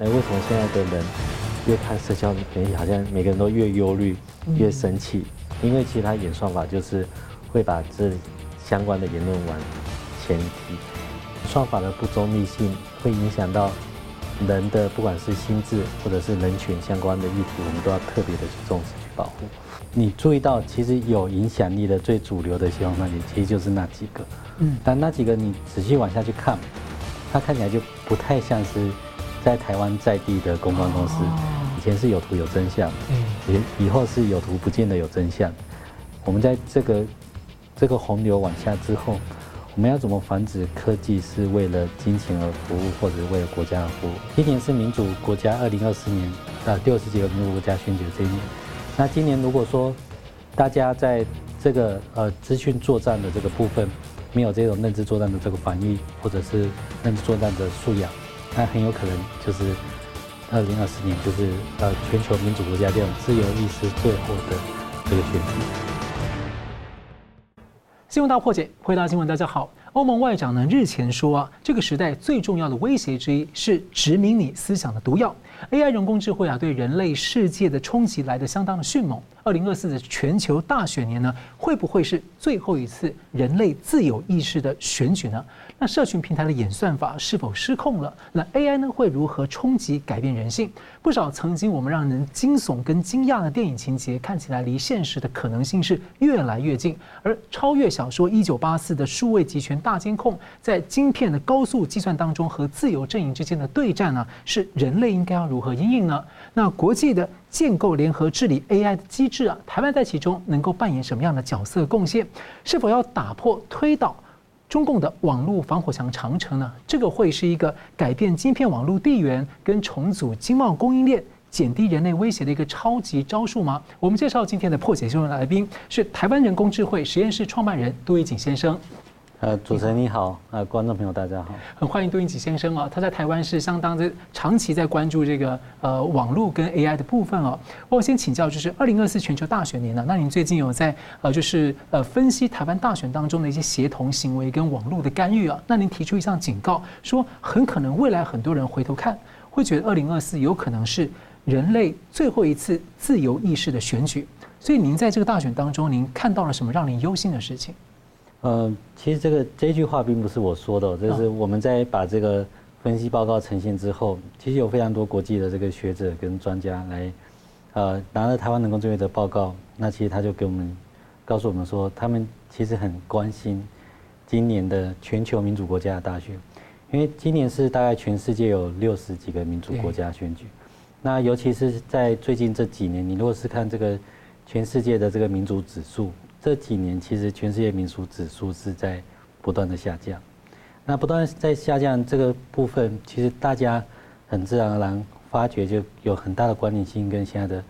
哎，为什么现在的人越看社交媒体，好像每个人都越忧虑、越生气？因为其实他演算法就是会把这相关的言论往前提，算法的不中立性会影响到人的不管是心智或者是人权相关的议题，我们都要特别的去重视去保护。你注意到，其实有影响力的最主流的新闻媒体，其实就是那几个。嗯，但那几个你仔细往下去看，它看起来就不太像是在台湾在地的公关公司。以前是有图有真相，嗯，以以后是有图不见得有真相。我们在这个这个洪流往下之后，我们要怎么防止科技是为了金钱而服务，或者是为了国家而服务？今年是民主国家二零二四年，呃，六十几个民主国家选举的这一年。那今年如果说大家在这个呃资讯作战的这个部分，没有这种认知作战的这个防御，或者是认知作战的素养，那很有可能就是二零二四年就是呃全球民主国家这种自由意识最后的这个选举。新闻大破解，回答新闻，大家好。欧盟外长呢日前说啊，这个时代最重要的威胁之一是殖民你思想的毒药。AI 人工智慧啊，对人类世界的冲击来得相当的迅猛。二零二四的全球大选年呢，会不会是最后一次人类自由意识的选举呢？那社群平台的演算法是否失控了？那 AI 呢会如何冲击改变人性？不少曾经我们让人惊悚跟惊讶的电影情节，看起来离现实的可能性是越来越近。而超越小说《一九八四》的数位集权大监控，在晶片的高速计算当中和自由阵营之间的对战呢，是人类应该要如何应应呢？那国际的。建构联合治理 AI 的机制啊，台湾在其中能够扮演什么样的角色贡献？是否要打破推倒中共的网络防火墙长城呢？这个会是一个改变晶片网络地缘跟重组经贸供应链、减低人类威胁的一个超级招数吗？我们介绍今天的破解新闻来宾是台湾人工智慧实验室创办人杜奕瑾先生。呃，主持人你好，呃，观众朋友大家好，很欢迎杜奕瑾先生啊，他在台湾是相当的长期在关注这个呃网络跟 AI 的部分哦。我先请教，就是二零二四全球大选年呢，那您最近有在呃就是呃分析台湾大选当中的一些协同行为跟网络的干预啊？那您提出一项警告，说很可能未来很多人回头看，会觉得二零二四有可能是人类最后一次自由意识的选举。所以您在这个大选当中，您看到了什么让您忧心的事情？呃，其实这个这句话并不是我说的，就是我们在把这个分析报告呈现之后，其实有非常多国际的这个学者跟专家来，呃，拿了台湾人工智慧的报告，那其实他就给我们告诉我们说，他们其实很关心今年的全球民主国家的大选，因为今年是大概全世界有六十几个民主国家选举，那尤其是在最近这几年，你如果是看这个全世界的这个民主指数。这几年其实全世界民主指数是在不断的下降，那不断在下降这个部分，其实大家很自然而然发觉就有很大的关联性，跟现在的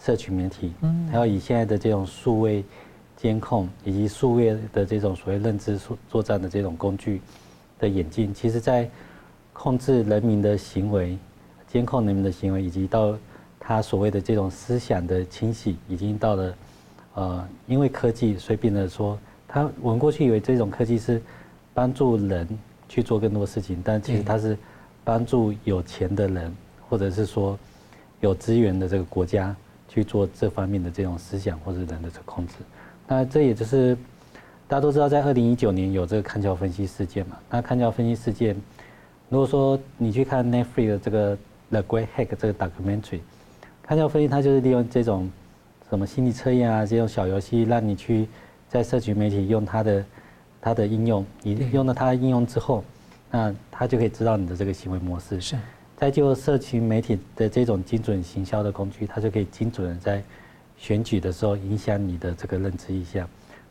社群媒体，嗯，还有以现在的这种数位监控以及数位的这种所谓认知作战的这种工具的演进，其实在控制人民的行为、监控人民的行为，以及到他所谓的这种思想的清洗，已经到了。呃，因为科技，所以变得说，他我们过去以为这种科技是帮助人去做更多事情，但其实它是帮助有钱的人，或者是说有资源的这个国家去做这方面的这种思想或者人的这个控制。那这也就是大家都知道，在二零一九年有这个看桥分析事件嘛。那看桥分析事件，如果说你去看 Netflix 的这个 The Great Hack 这个 documentary，看桥分析它就是利用这种。什么心理测验啊，这种小游戏让你去在社群媒体用它的它的应用，你用了它的应用之后，那它就可以知道你的这个行为模式。是。再就社群媒体的这种精准行销的工具，它就可以精准的在选举的时候影响你的这个认知意向。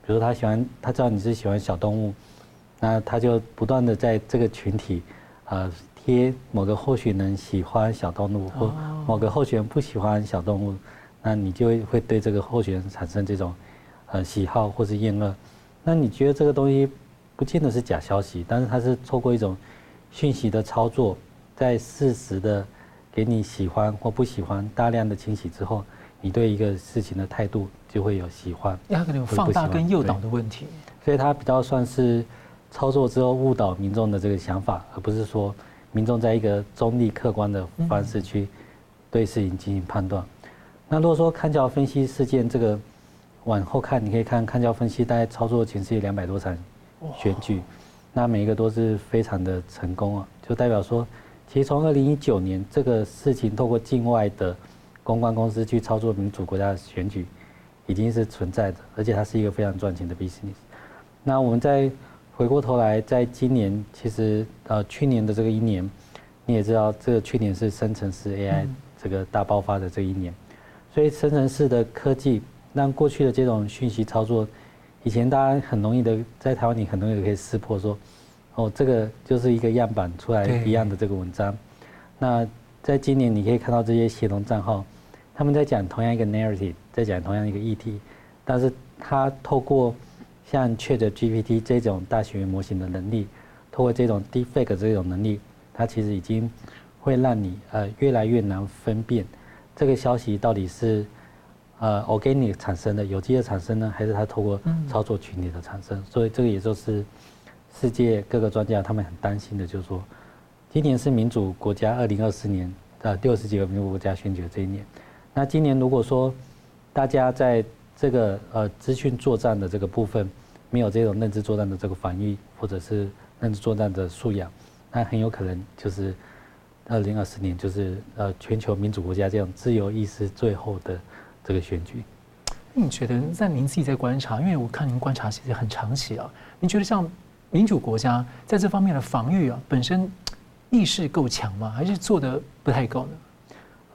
比如他喜欢，他知道你是喜欢小动物，那他就不断的在这个群体，呃，贴某个候选人喜欢小动物，或某个候选人不喜欢小动物。那你就会会对这个候选人产生这种，呃，喜好或是厌恶。那你觉得这个东西不见得是假消息，但是它是透过一种讯息的操作，在适时的给你喜欢或不喜欢大量的清洗之后，你对一个事情的态度就会有喜欢。它可能有放大跟诱导的问题。所以它比较算是操作之后误导民众的这个想法，而不是说民众在一个中立客观的方式去对事情进行判断。那如果说看教分析事件这个往后看，你可以看看教分析大概操作全世界两百多场选举，那每一个都是非常的成功啊，就代表说，其实从二零一九年这个事情透过境外的公关公司去操作民主国家的选举，已经是存在的，而且它是一个非常赚钱的 business。那我们再回过头来，在今年其实呃去年的这个一年，你也知道，这个去年是生成式 AI 这个大爆发的这一年，所以生成式的科技让过去的这种讯息操作，以前大家很容易的在台湾你很容易可以识破说，哦这个就是一个样板出来一样的这个文章。那在今年你可以看到这些协同账号。他们在讲同样一个 narrative，在讲同样一个议题，但是他透过像 ChatGPT 这种大语言模型的能力，透过这种 deepfake 这种能力，它其实已经会让你呃越来越难分辨这个消息到底是呃 organic 产生的有机的产生呢，还是它透过操作群体的产生。所以这个也就是世界各个专家他们很担心的，就是说今年是民主国家二零二四年呃六十几个民主国家选举的这一年。那今年如果说大家在这个呃资讯作战的这个部分没有这种认知作战的这个防御，或者是认知作战的素养，那很有可能就是二零二四年就是呃全球民主国家这样自由意识最后的这个选举。那你觉得在您自己在观察，因为我看您观察其实很长期啊，您觉得像民主国家在这方面的防御啊，本身意识够强吗？还是做的不太够呢？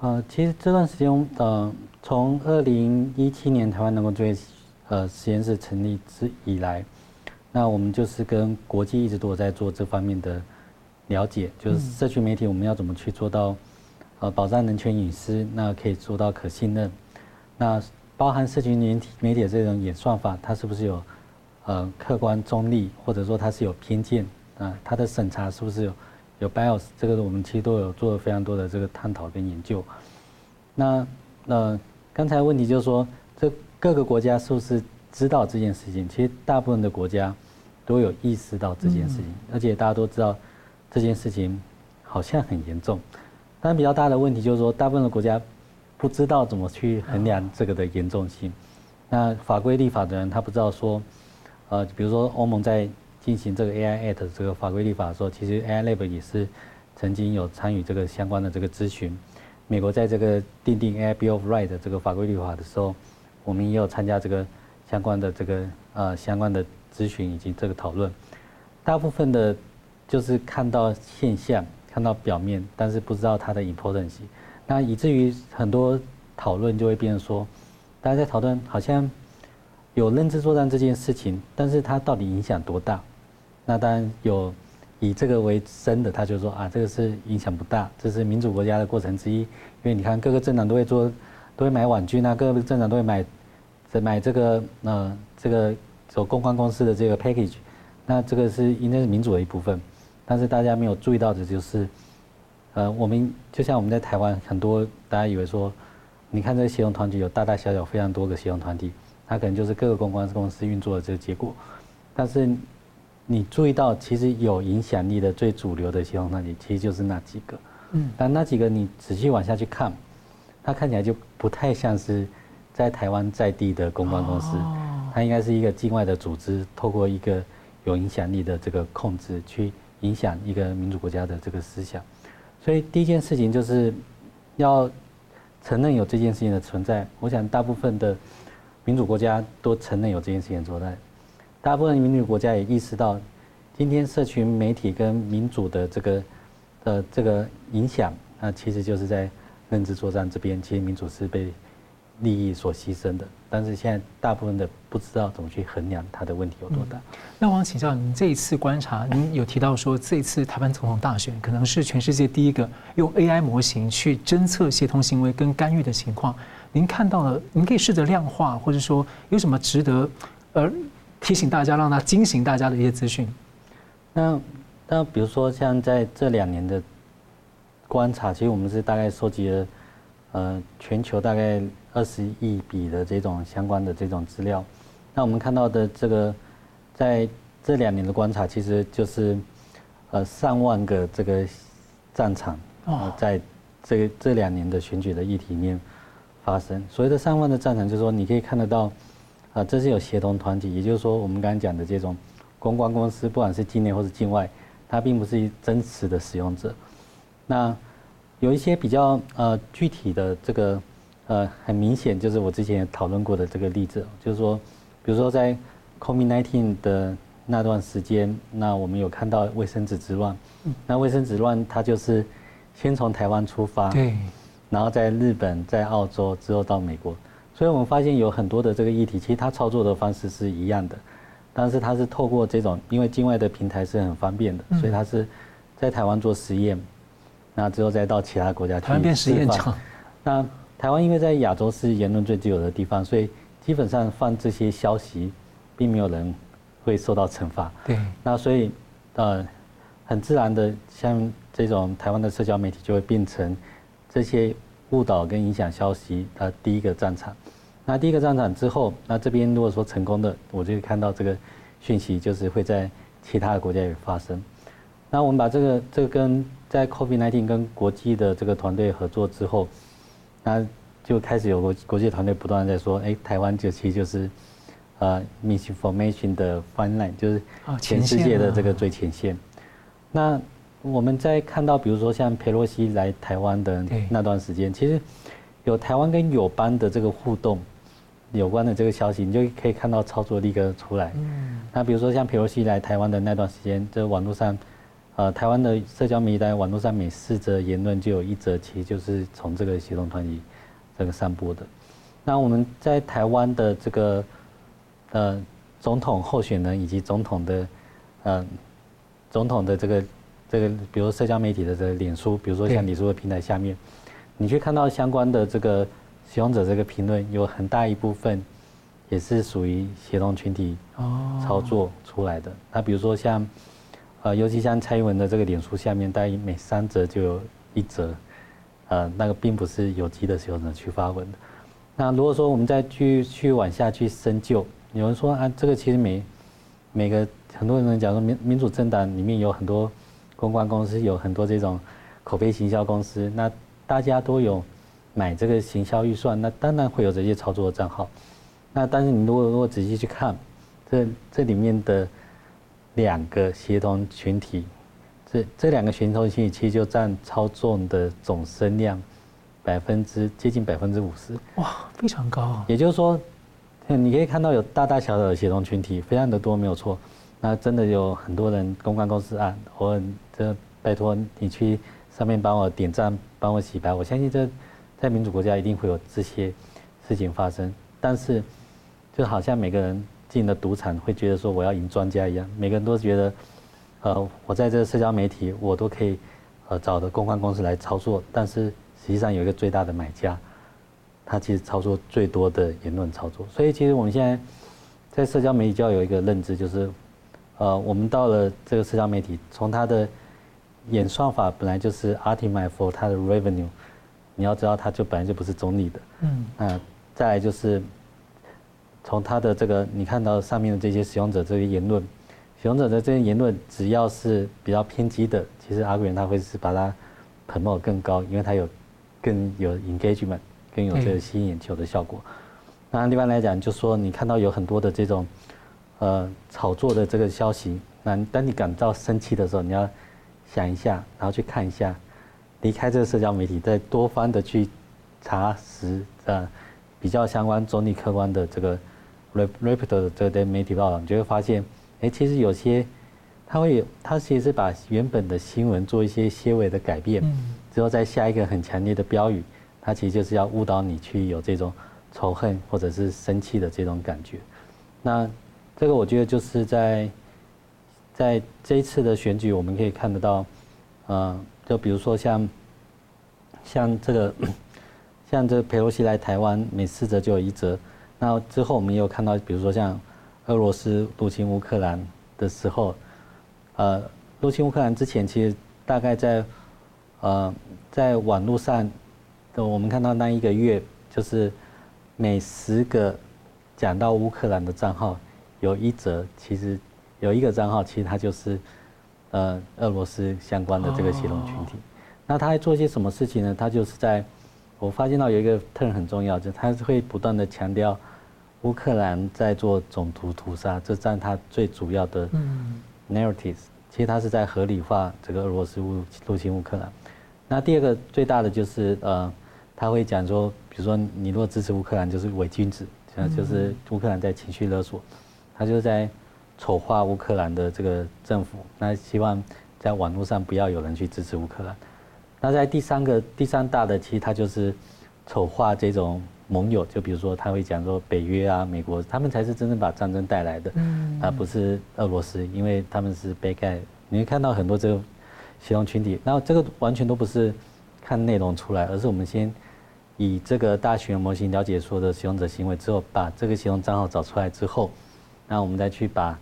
呃，其实这段时间，呃，从二零一七年台湾人工智慧呃实验室成立之以来，那我们就是跟国际一直都有在做这方面的了解，就是社群媒体我们要怎么去做到呃保障人权隐私，那可以做到可信任，那包含社群媒体媒体的这种演算法，它是不是有呃客观中立，或者说它是有偏见啊？它的审查是不是有？有 bias，这个我们其实都有做了非常多的这个探讨跟研究。那呃，刚才问题就是说，这各个国家是不是知道这件事情？其实大部分的国家都有意识到这件事情，而且大家都知道这件事情好像很严重。但比较大的问题就是说，大部分的国家不知道怎么去衡量这个的严重性。那法规立法的人他不知道说，呃，比如说欧盟在。进行这个 AI Act 这个法规立法的时候，其实 AI Lab 也是曾经有参与这个相关的这个咨询。美国在这个订定 AI Bill of Rights 这个法规立法的时候，我们也有参加这个相关的这个呃相关的咨询以及这个讨论。大部分的，就是看到现象，看到表面，但是不知道它的 importance。那以至于很多讨论就会变成说，大家在讨论好像有认知作战这件事情，但是它到底影响多大？那当然有以这个为生的，他就说啊，这个是影响不大，这是民主国家的过程之一。因为你看各个政党都会做，都会买网军啊，各个政党都会买，买这个呃这个走公关公司的这个 package，那这个是应该是民主的一部分。但是大家没有注意到的就是，呃，我们就像我们在台湾很多大家以为说，你看这个协同团体有大大小小非常多个协同团体，它可能就是各个公关公司运作的这个结果，但是。你注意到，其实有影响力的最主流的协同团体，其实就是那几个。嗯，但那几个你仔细往下去看，它看起来就不太像是在台湾在地的公关公司，它应该是一个境外的组织，透过一个有影响力的这个控制，去影响一个民主国家的这个思想。所以第一件事情就是要承认有这件事情的存在。我想大部分的民主国家都承认有这件事情存在。大部分民主国家也意识到，今天社群媒体跟民主的这个呃这个影响，那其实就是在认知作战这边，其实民主是被利益所牺牲的。但是现在大部分的不知道怎么去衡量它的问题有多大。嗯、那我想请教您，这一次观察，您有提到说，这一次台湾总统大选可能是全世界第一个用 AI 模型去侦测协同行为跟干预的情况。您看到了，您可以试着量化，或者说有什么值得呃？提醒大家，让他惊醒大家的一些资讯。那那比如说像在这两年的观察，其实我们是大概收集了呃全球大概二十亿笔的这种相关的这种资料。那我们看到的这个在这两年的观察，其实就是呃上万个这个战场，在这个这两年的选举的议题里面发生。所谓的上万的战场，就是说你可以看得到，啊，这是有协同团体，也就是说我们刚刚讲的这种公关公司，不管是境内或是境外，它并不是真实的使用者。那有一些比较呃具体的这个呃很明显，就是我之前也讨论过的这个例子，就是说，比如说在 COVID-19 的那段时间，那我们有看到卫生纸之乱，那卫生纸乱它就是先从台湾出发，对，然后在日本、在澳洲之后到美国，所以我们发现有很多的这个议题，其实它操作的方式是一样的，但是它是透过这种，因为境外的平台是很方便的，所以它是在台湾做实验，那之后再到其他国家去。台湾变实验场。那台湾因为在亚洲是言论最自由的地方，所以基本上放这些消息，并没有人。会受到惩罚。对，那所以，呃，很自然的，像这种台湾的社交媒体就会变成这些误导跟影响消息的第一个战场。那第一个战场之后，那这边如果说成功的，我就会看到这个讯息就是会在其他的国家也发生。那我们把这个这个跟在 COVID-19 跟国际的这个团队合作之后，那就开始有国国际团队不断在说，哎，台湾就其实就是。呃，misinformation 的 front line 就是全世界的这个最前线。那我们在看到，比如说像佩洛西来台湾的那段时间，其实有台湾跟友邦的这个互动有关的这个消息，你就可以看到操作力刻出来。那比如说像佩洛西来台湾的那段时间，这网络上，呃，台湾的社交媒体在网络上面四则言论就有一则，其实就是从这个协同团体这个散播的。那我们在台湾的这个。呃，总统候选人以及总统的，呃，总统的这个这个，比如社交媒体的这个脸书，比如说像脸书的平台下面，你去看到相关的这个使用者这个评论，有很大一部分也是属于协同群体操作出来的。那比如说像，呃，尤其像蔡英文的这个脸书下面，大概每三折就有一折，呃，那个并不是有机的时候呢去发文的。那如果说我们再去去往下去深究。有人说啊，这个其实每每个很多人讲说民民主政党里面有很多公关公司，有很多这种口碑行销公司，那大家都有买这个行销预算，那当然会有这些操作的账号。那但是你如果如果仔细去看，这这里面的两个协同群体，这这两个协同群体其实就占操纵的总声量百分之接近百分之五十。哇，非常高。啊也就是说。你可以看到有大大小小的协同群体，非常的多，没有错。那真的有很多人公关公司啊，我这拜托你去上面帮我点赞，帮我洗白。我相信这在民主国家一定会有这些事情发生。但是就好像每个人进了赌场会觉得说我要赢庄家一样，每个人都觉得，呃，我在这个社交媒体我都可以呃找的公关公司来操作，但是实际上有一个最大的买家。他其实操作最多的言论操作，所以其实我们现在在社交媒体就要有一个认知，就是，呃，我们到了这个社交媒体，从它的演算法本来就是 optimize for 它的 revenue，你要知道它就本来就不是中立的，嗯，那再来就是从他的这个你看到上面的这些使用者这些言论，使用者的这些言论只要是比较偏激的，其实 algorithm 它会是把它 promote 更高，因为它有更有 engagement。更有这个吸引眼球的效果。那另外来讲，就说你看到有很多的这种，呃，炒作的这个消息，那当你感到生气的时候，你要想一下，然后去看一下，离开这个社交媒体，再多方的去查实，呃，比较相关、中立、客观的这个 report 的这个媒体报道，你就会发现，哎，其实有些他会有，他其实是把原本的新闻做一些些微的改变，之后再下一个很强烈的标语。他其实就是要误导你去有这种仇恨或者是生气的这种感觉。那这个我觉得就是在在这一次的选举，我们可以看得到，呃，就比如说像像这个 像这个裴洛西来台湾，每四则就有一则。那之后我们也有看到，比如说像俄罗斯入侵乌克兰的时候，呃，入侵乌克兰之前，其实大概在呃在网络上。我们看到那一个月，就是每十个讲到乌克兰的账号，有一则其实有一个账号，其实它就是呃俄罗斯相关的这个协同群体。那他还做些什么事情呢？他就是在，我发现到有一个 term 很重要，就是他会不断的强调乌克兰在做种族屠杀，这占他最主要的 narratives。其实他是在合理化这个俄罗斯入入侵乌克兰。那第二个最大的就是呃，他会讲说，比如说你如果支持乌克兰就是伪君子，就是乌克兰在情绪勒索，他就是在丑化乌克兰的这个政府，那希望在网络上不要有人去支持乌克兰。那在第三个、第三大的，其实它就是丑化这种盟友，就比如说他会讲说北约啊、美国，他们才是真正把战争带来的，嗯，而不是俄罗斯，因为他们是被盖。你会看到很多这个协同群体，那这个完全都不是看内容出来，而是我们先以这个大语言模型了解所有的使用者行为之后，把这个协同账号找出来之后，那我们再去把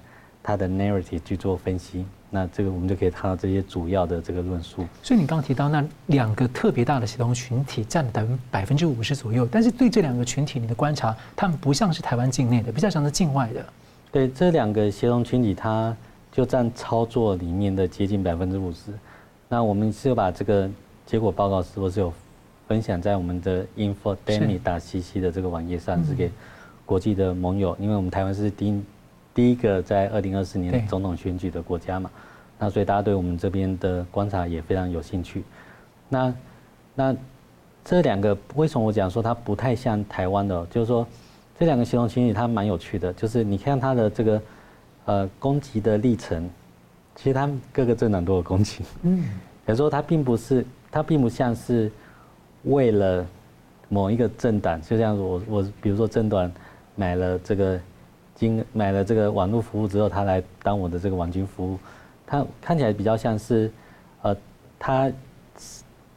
它的 narrative 去做分析。那这个我们就可以看到这些主要的这个论述。所以你刚刚提到那两个特别大的协同群体占了百分之五十左右，但是对这两个群体你的观察，他们不像是台湾境内的，比较像是境外的。对，这两个协同群体，它就占操作里面的接近百分之五十。那我们是有把这个结果报告是不是有分享在我们的 info demi 打 cc 的这个网页上，是给国际的盟友，因为我们台湾是第一。第一个在二零二四年总统选举的国家嘛，那所以大家对我们这边的观察也非常有兴趣。那那这两个为什么我讲说它不太像台湾的？就是说这两个形容群体它蛮有趣的，就是你看它的这个呃攻击的历程，其实他们各个政党都有攻击。嗯，比如说它并不是它并不像是为了某一个政党，就像我我比如说政党买了这个。经买了这个网络服务之后，他来当我的这个网军服务，他看起来比较像是，呃，他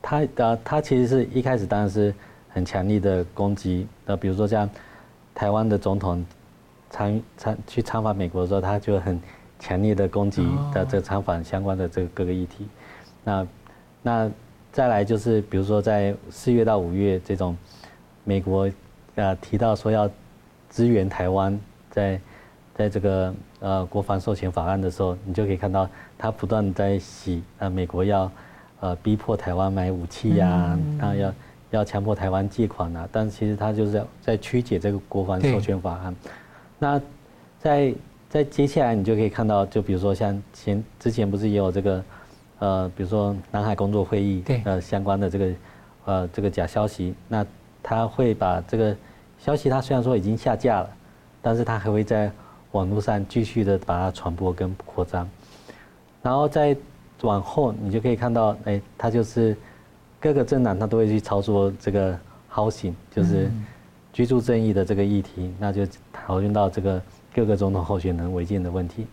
他呃他其实是一开始当然是很强力的攻击，呃，比如说像台湾的总统参参去参访美国的时候，他就很强烈的攻击的这个参访相关的这个各个议题。那那再来就是比如说在四月到五月这种，美国呃提到说要支援台湾。在，在这个呃国防授权法案的时候，你就可以看到他不断在洗呃美国要呃逼迫台湾买武器呀、啊，然后要要强迫台湾借款啊，但其实他就是在在曲解这个国防授权法案。那在在接下来你就可以看到，就比如说像前之前不是也有这个呃比如说南海工作会议呃相关的这个呃这个假消息，那他会把这个消息，他虽然说已经下架了。但是它还会在网络上继续的把它传播跟扩张，然后再往后你就可以看到，哎，它就是各个政党它都会去操作这个 housing，就是居住正义的这个议题，那就讨论到这个各个总统候选人违建的问题。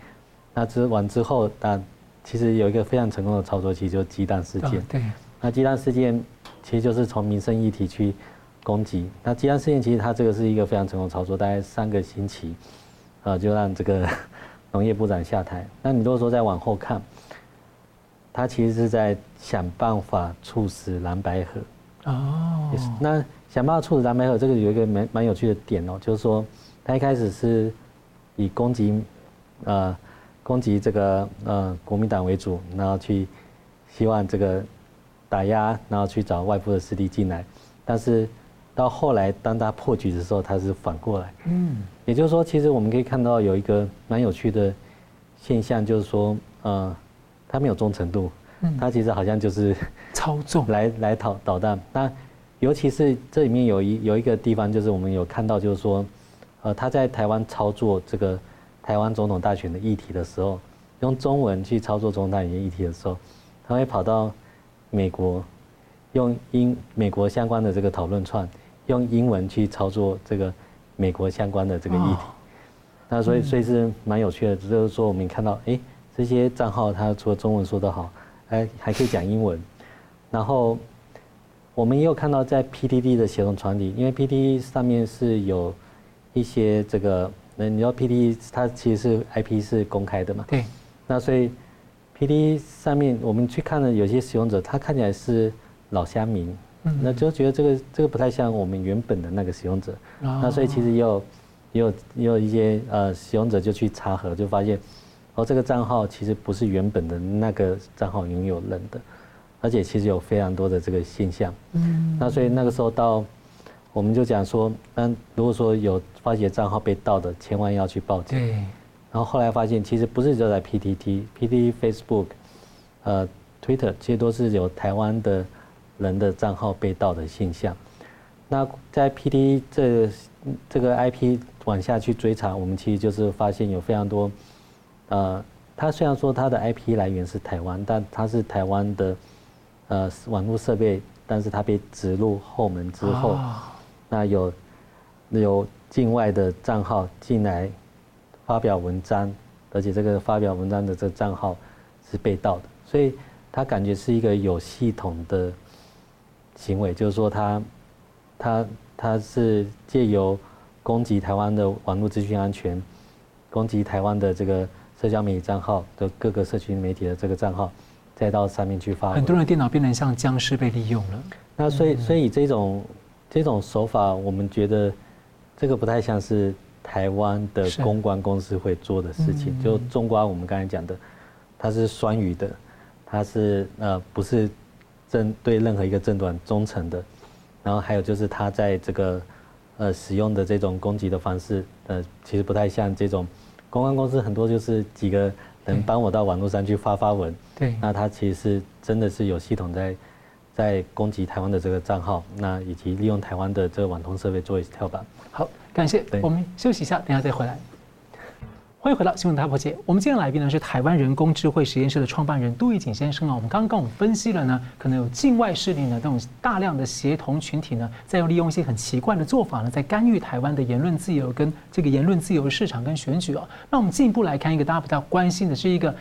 那之完之后，那其实有一个非常成功的操作，其实就是鸡蛋事件。对。那鸡蛋事件其实就是从民生议题去。攻击那吉安事件，其实它这个是一个非常成功操作，大概三个星期，呃，就让这个 农业部长下台。那你如果说再往后看，他其实是在想办法促使蓝白合。哦。那想办法促使蓝白合，这个有一个蛮蛮有趣的点哦，就是说他一开始是以攻击呃攻击这个呃国民党为主，然后去希望这个打压，然后去找外部的势力进来，但是。到后来，当他破局的时候，他是反过来。嗯，也就是说，其实我们可以看到有一个蛮有趣的现象，就是说，呃，他没有忠诚度，嗯他其实好像就是操纵 来来捣捣蛋。那尤其是这里面有一有一个地方，就是我们有看到，就是说，呃，他在台湾操作这个台湾总统大选的议题的时候，用中文去操作总统大选议题的时候，他会跑到美国，用英美国相关的这个讨论串。用英文去操作这个美国相关的这个议题，哦、那所以所以是蛮有趣的，就是说我们看到，哎、欸，这些账号它除了中文说得好，还还可以讲英文，然后我们也有看到在 PDD 的协同传递，因为 PDD 上面是有一些这个，那你知道 PDD 它其实是 IP 是公开的嘛？对。那所以 PTT 上面我们去看了有些使用者，他看起来是老乡民。那就觉得这个这个不太像我们原本的那个使用者，那所以其实也有也有也有一些呃使用者就去查核，就发现哦这个账号其实不是原本的那个账号拥有人的，而且其实有非常多的这个现象。嗯，那所以那个时候到，我们就讲说，那如果说有发觉账号被盗的，千万要去报警。对。然后后来发现，其实不是就在 PTT、PTT、Facebook，呃，Twitter，其实都是有台湾的人的账号被盗的现象。那在 PTT 这这个 IP 往下去追查，我们其实就是发现有非常多，呃，它虽然说它的 IP 来源是台湾，但它是台湾的呃网络设备，但是它被植入后门之后，那有有境外的账号进来发表文章，而且这个发表文章的这个账号是被盗的，所以他感觉是一个有系统的行为，就是说他。他他是借由攻击台湾的网络资讯安全，攻击台湾的这个社交媒体账号的各个社群媒体的这个账号，再到上面去发。很多人的电脑变成像僵尸被利用了。那所以所以这种这种手法，我们觉得这个不太像是台湾的公关公司会做的事情。就中国我们刚才讲的，它是双语的，它是呃不是正对任何一个政党忠诚的。然后还有就是他在这个，呃，使用的这种攻击的方式，呃，其实不太像这种公关公司，很多就是几个人帮我到网络上去发发文。对。那他其实是真的是有系统在，在攻击台湾的这个账号，那以及利用台湾的这个网通设备做一次跳板。好，感谢。我们休息一下，等下再回来。欢迎回到新闻大破解。我们今天来宾呢是台湾人工智慧实验室的创办人杜玉景先生啊。我们刚刚我们分析了呢，可能有境外势力呢，这种大量的协同群体呢，在用利用一些很奇怪的做法呢，在干预台湾的言论自由跟这个言论自由市场跟选举啊。那我们进一步来看一个大家比较关心的是一个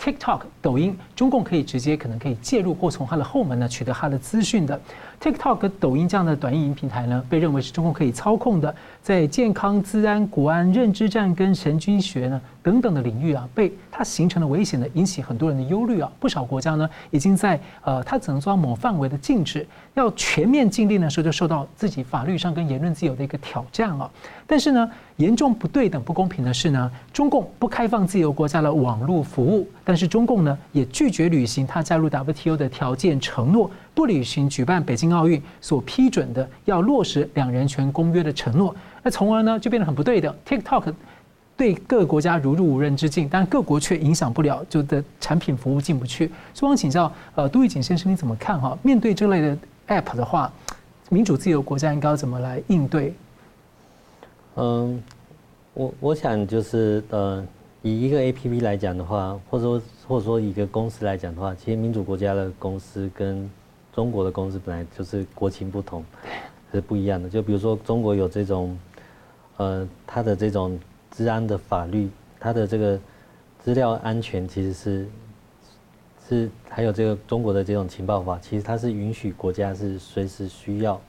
TikTok 抖音，中共可以直接可能可以介入或从它的后门呢取得它的资讯的。TikTok 抖音这样的短影音平台呢，被认为是中共可以操控的，在健康、资安、国安、认知战跟神经学呢等等的领域啊，被它形成了危险的，引起很多人的忧虑啊。不少国家呢，已经在呃，它只能做到某范围的禁止，要全面禁令的时候，就受到自己法律上跟言论自由的一个挑战啊。但是呢，严重不对等、不公平的是呢，中共不开放自由国家的网络服务，但是中共呢，也拒绝履行它加入 WTO 的条件承诺。不履行举办北京奥运所批准的要落实两人权公约的承诺，那从而呢就变得很不对的。TikTok 对各个国家如入无人之境，但各国却影响不了，就的产品服务进不去。所以，我想请教呃杜奕瑾先生，你怎么看哈？面对这类的 App 的话，民主自由国家应该要怎么来应对？嗯，我我想就是呃，以一个 APP 来讲的话，或者说或者说一个公司来讲的话，其实民主国家的公司跟中国的公司本来就是国情不同，是不一样的。就比如说，中国有这种，呃，它的这种治安的法律，它的这个资料安全其实是是还有这个中国的这种情报法，其实它是允许国家是随时需要，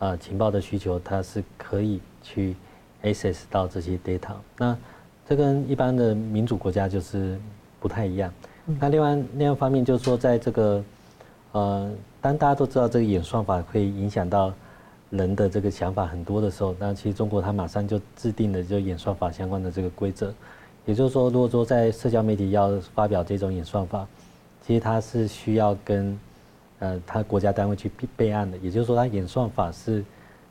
啊，情报的需求，它是可以去 access 到这些 data。那这跟一般的民主国家就是不太一样。那另外另外一方面就是说，在这个呃。当大家都知道这个演算法会影响到人的这个想法很多的时候，那其实中国它马上就制定了就演算法相关的这个规则。也就是说，如果说在社交媒体要发表这种演算法，其实它是需要跟呃它国家单位去备案的。也就是说，它演算法是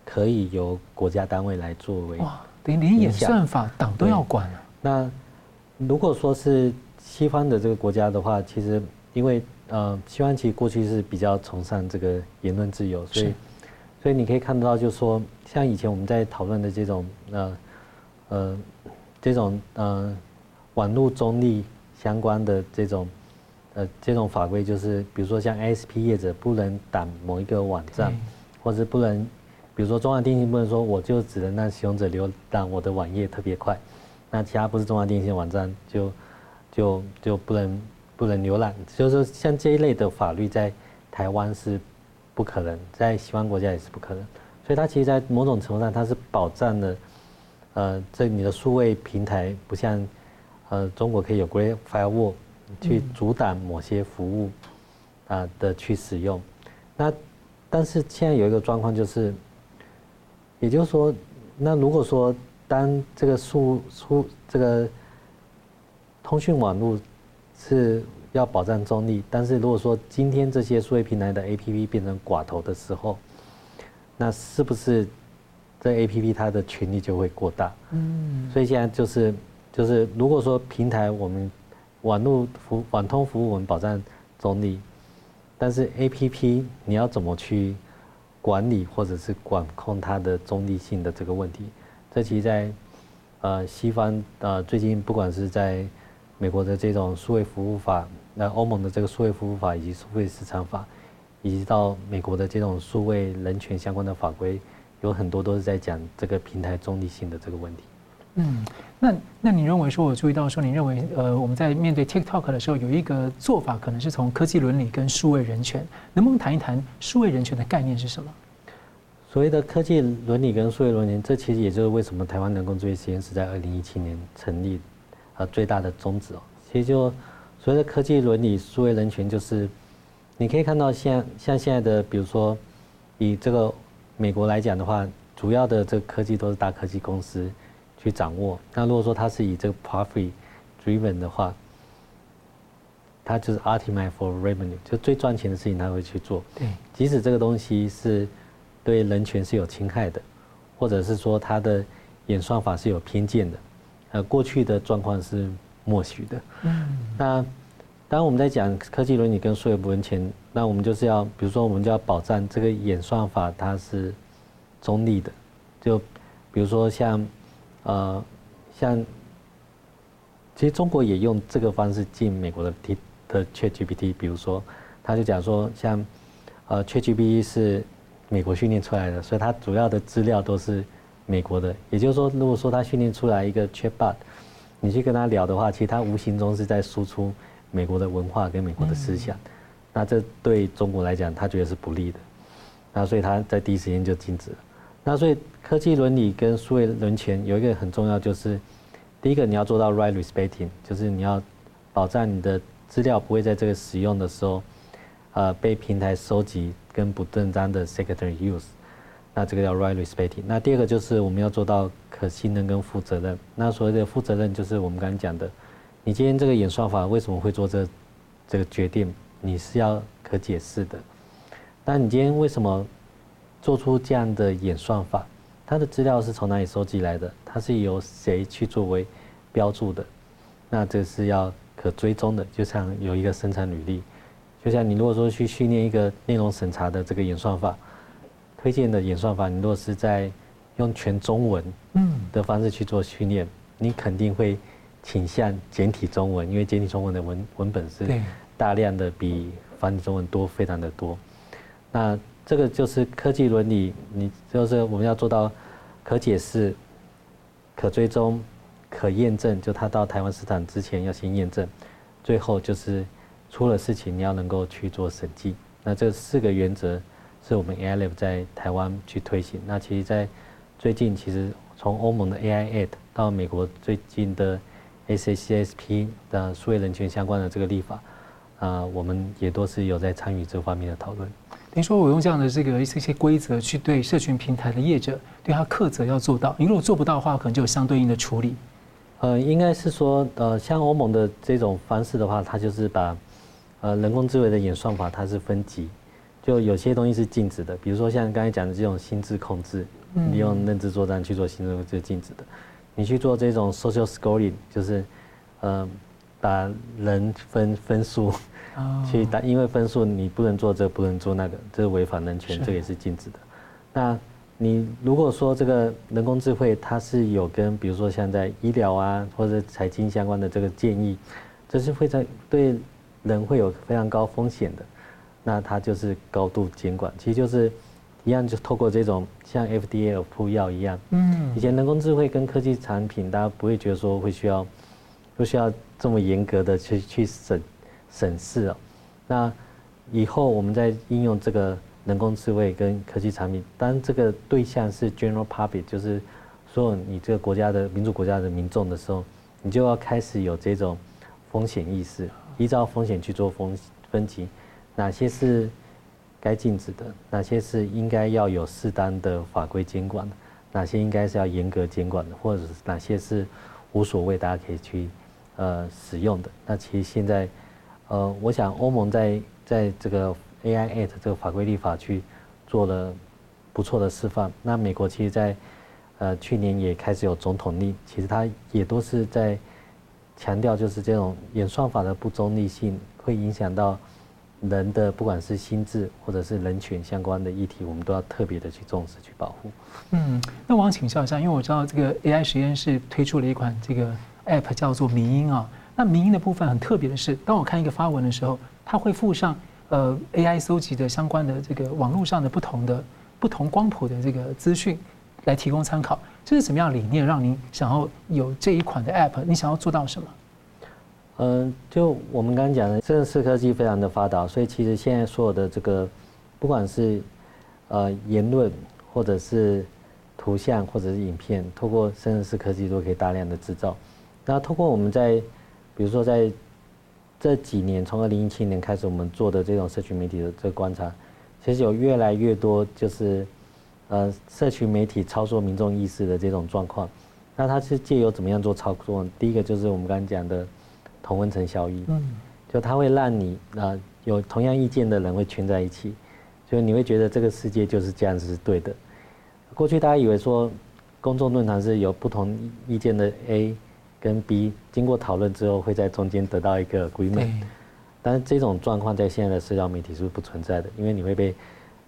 可以由国家单位来作为。哇，等于连演算法党都要管啊。那如果说是西方的这个国家的话，其实因为。呃，西方其实过去是比较崇尚这个言论自由，所以，所以你可以看得到，就是说，像以前我们在讨论的这种呃呃这种呃网络中立相关的这种呃这种法规，就是比如说像 ISP 业者不能挡某一个网站，或者不能，比如说中华电信不能说我就只能让使用者浏览我的网页特别快，那其他不是中华电信网站就就就不能。不能浏览，就是说像这一类的法律在台湾是不可能，在西方国家也是不可能，所以它其实，在某种程度上，它是保障了，呃，这你的数位平台不像，呃，中国可以有 Great Firewall 去阻挡某些服务啊的去使用。那但是现在有一个状况就是，也就是说，那如果说当这个数数这个通讯网络是要保障中立，但是如果说今天这些数位平台的 APP 变成寡头的时候，那是不是这 APP 它的权力就会过大？嗯，所以现在就是就是如果说平台我们网络服网通服务我们保障中立，但是 APP 你要怎么去管理或者是管控它的中立性的这个问题？这其实在呃西方呃最近不管是在美国的这种数位服务法，那欧盟的这个数位服务法以及数位市场法，以及到美国的这种数位人权相关的法规，有很多都是在讲这个平台中立性的这个问题。嗯，那那你认为说，我注意到说，你认为呃，我们在面对 TikTok 的时候，有一个做法可能是从科技伦理跟数位人权，能不能谈一谈数位人权的概念是什么？所谓的科技伦理跟数位伦理，这其实也就是为什么台湾人工智慧实验室在二零一七年成立。呃最大的宗旨哦，其实就所谓的科技伦理、数位人权，就是你可以看到现像现在的，比如说以这个美国来讲的话，主要的这个科技都是大科技公司去掌握。那如果说它是以这个 profit driven 的话，它就是 optimize for revenue，就最赚钱的事情他会去做。对，即使这个东西是对人权是有侵害的，或者是说它的演算法是有偏见的。呃，过去的状况是默许的。嗯，那当然我们在讲科技伦理跟数位人权，那我们就是要，比如说，我们就要保障这个演算法它是中立的。就比如说像，呃，像，其实中国也用这个方式进美国的 T 的 ChatGPT，比如说，他就讲说，像，呃，ChatGPT 是美国训练出来的，所以它主要的资料都是。美国的，也就是说，如果说他训练出来一个 chatbot，你去跟他聊的话，其实他无形中是在输出美国的文化跟美国的思想，那这对中国来讲，他觉得是不利的，那所以他在第一时间就禁止了。那所以科技伦理跟数位人权有一个很重要，就是第一个你要做到 right respecting，就是你要保障你的资料不会在这个使用的时候，呃，被平台收集跟不正当的 secondary use。那这个叫 right respecting。那第二个就是我们要做到可信任跟负责任。那所谓的负责任，就是我们刚刚讲的，你今天这个演算法为什么会做这这个决定，你是要可解释的。那你今天为什么做出这样的演算法？它的资料是从哪里收集来的？它是由谁去作为标注的？那这是要可追踪的，就像有一个生产履历。就像你如果说去训练一个内容审查的这个演算法。推荐的演算法，你如果是在用全中文的方式去做训练，你肯定会倾向简体中文，因为简体中文的文文本是大量的比繁体中文多，非常的多。那这个就是科技伦理，你就是我们要做到可解释、可追踪、可验证，就他到台湾市场之前要先验证，最后就是出了事情你要能够去做审计。那这四个原则。是我们 AI Lab 在台湾去推行。那其实，在最近，其实从欧盟的 AI Act 到美国最近的 ACCSP 的数位人权相关的这个立法，啊，我们也都是有在参与这方面的讨论。等于说，我用这样的这个一些规则去对社群平台的业者，对他苛责要做到。你如果做不到的话，可能就有相对应的处理。呃，应该是说，呃，像欧盟的这种方式的话，它就是把呃人工智慧的演算法，它是分级。就有些东西是禁止的，比如说像刚才讲的这种心智控制，利用认知作战去做心智控制是禁止的。你去做这种 social scoring，就是，呃，把人分分数，去打，因为分数你不能做这个，不能做那个，这是违反人权，这个也是禁止的。那你如果说这个人工智慧它是有跟比如说像在医疗啊或者财经相关的这个建议，这是非常对人会有非常高风险的。那它就是高度监管，其实就是一样，就透过这种像 FDA 铺药一样。嗯，以前人工智慧跟科技产品，大家不会觉得说会需要，不需要这么严格的去去审审视哦。那以后我们在应用这个人工智慧跟科技产品，当这个对象是 General Public，就是说你这个国家的民主国家的民众的时候，你就要开始有这种风险意识，依照风险去做分分级。哪些是该禁止的？哪些是应该要有适当的法规监管的？哪些应该是要严格监管的？或者是哪些是无所谓，大家可以去呃使用的？那其实现在呃，我想欧盟在在这个 AI Act 这个法规立法去做了不错的示范。那美国其实在呃去年也开始有总统令，其实它也都是在强调，就是这种演算法的不中立性会影响到。人的不管是心智或者是人权相关的议题，我们都要特别的去重视、去保护。嗯，那我想请教一下，因为我知道这个 AI 实验室推出了一款这个 App 叫做迷音啊。那迷音的部分很特别的是，当我看一个发文的时候，它会附上呃 AI 搜集的相关的这个网络上的不同的不同光谱的这个资讯来提供参考。这是什么样理念让您想要有这一款的 App？你想要做到什么？嗯，就我们刚刚讲的，生成式科技非常的发达，所以其实现在所有的这个，不管是呃言论，或者是图像，或者是影片，透过生成式科技都可以大量的制造。那通过我们在，比如说在这几年，从二零一七年开始，我们做的这种社群媒体的这个观察，其实有越来越多就是呃社群媒体操作民众意识的这种状况。那它是借由怎么样做操作？第一个就是我们刚刚讲的。同温层效应，嗯，就它会让你啊有同样意见的人会圈在一起，所以你会觉得这个世界就是这样子是对的。过去大家以为说公众论坛是有不同意见的 A 跟 B 经过讨论之后会在中间得到一个 agreement，但是这种状况在现在的社交媒体是不存在的，因为你会被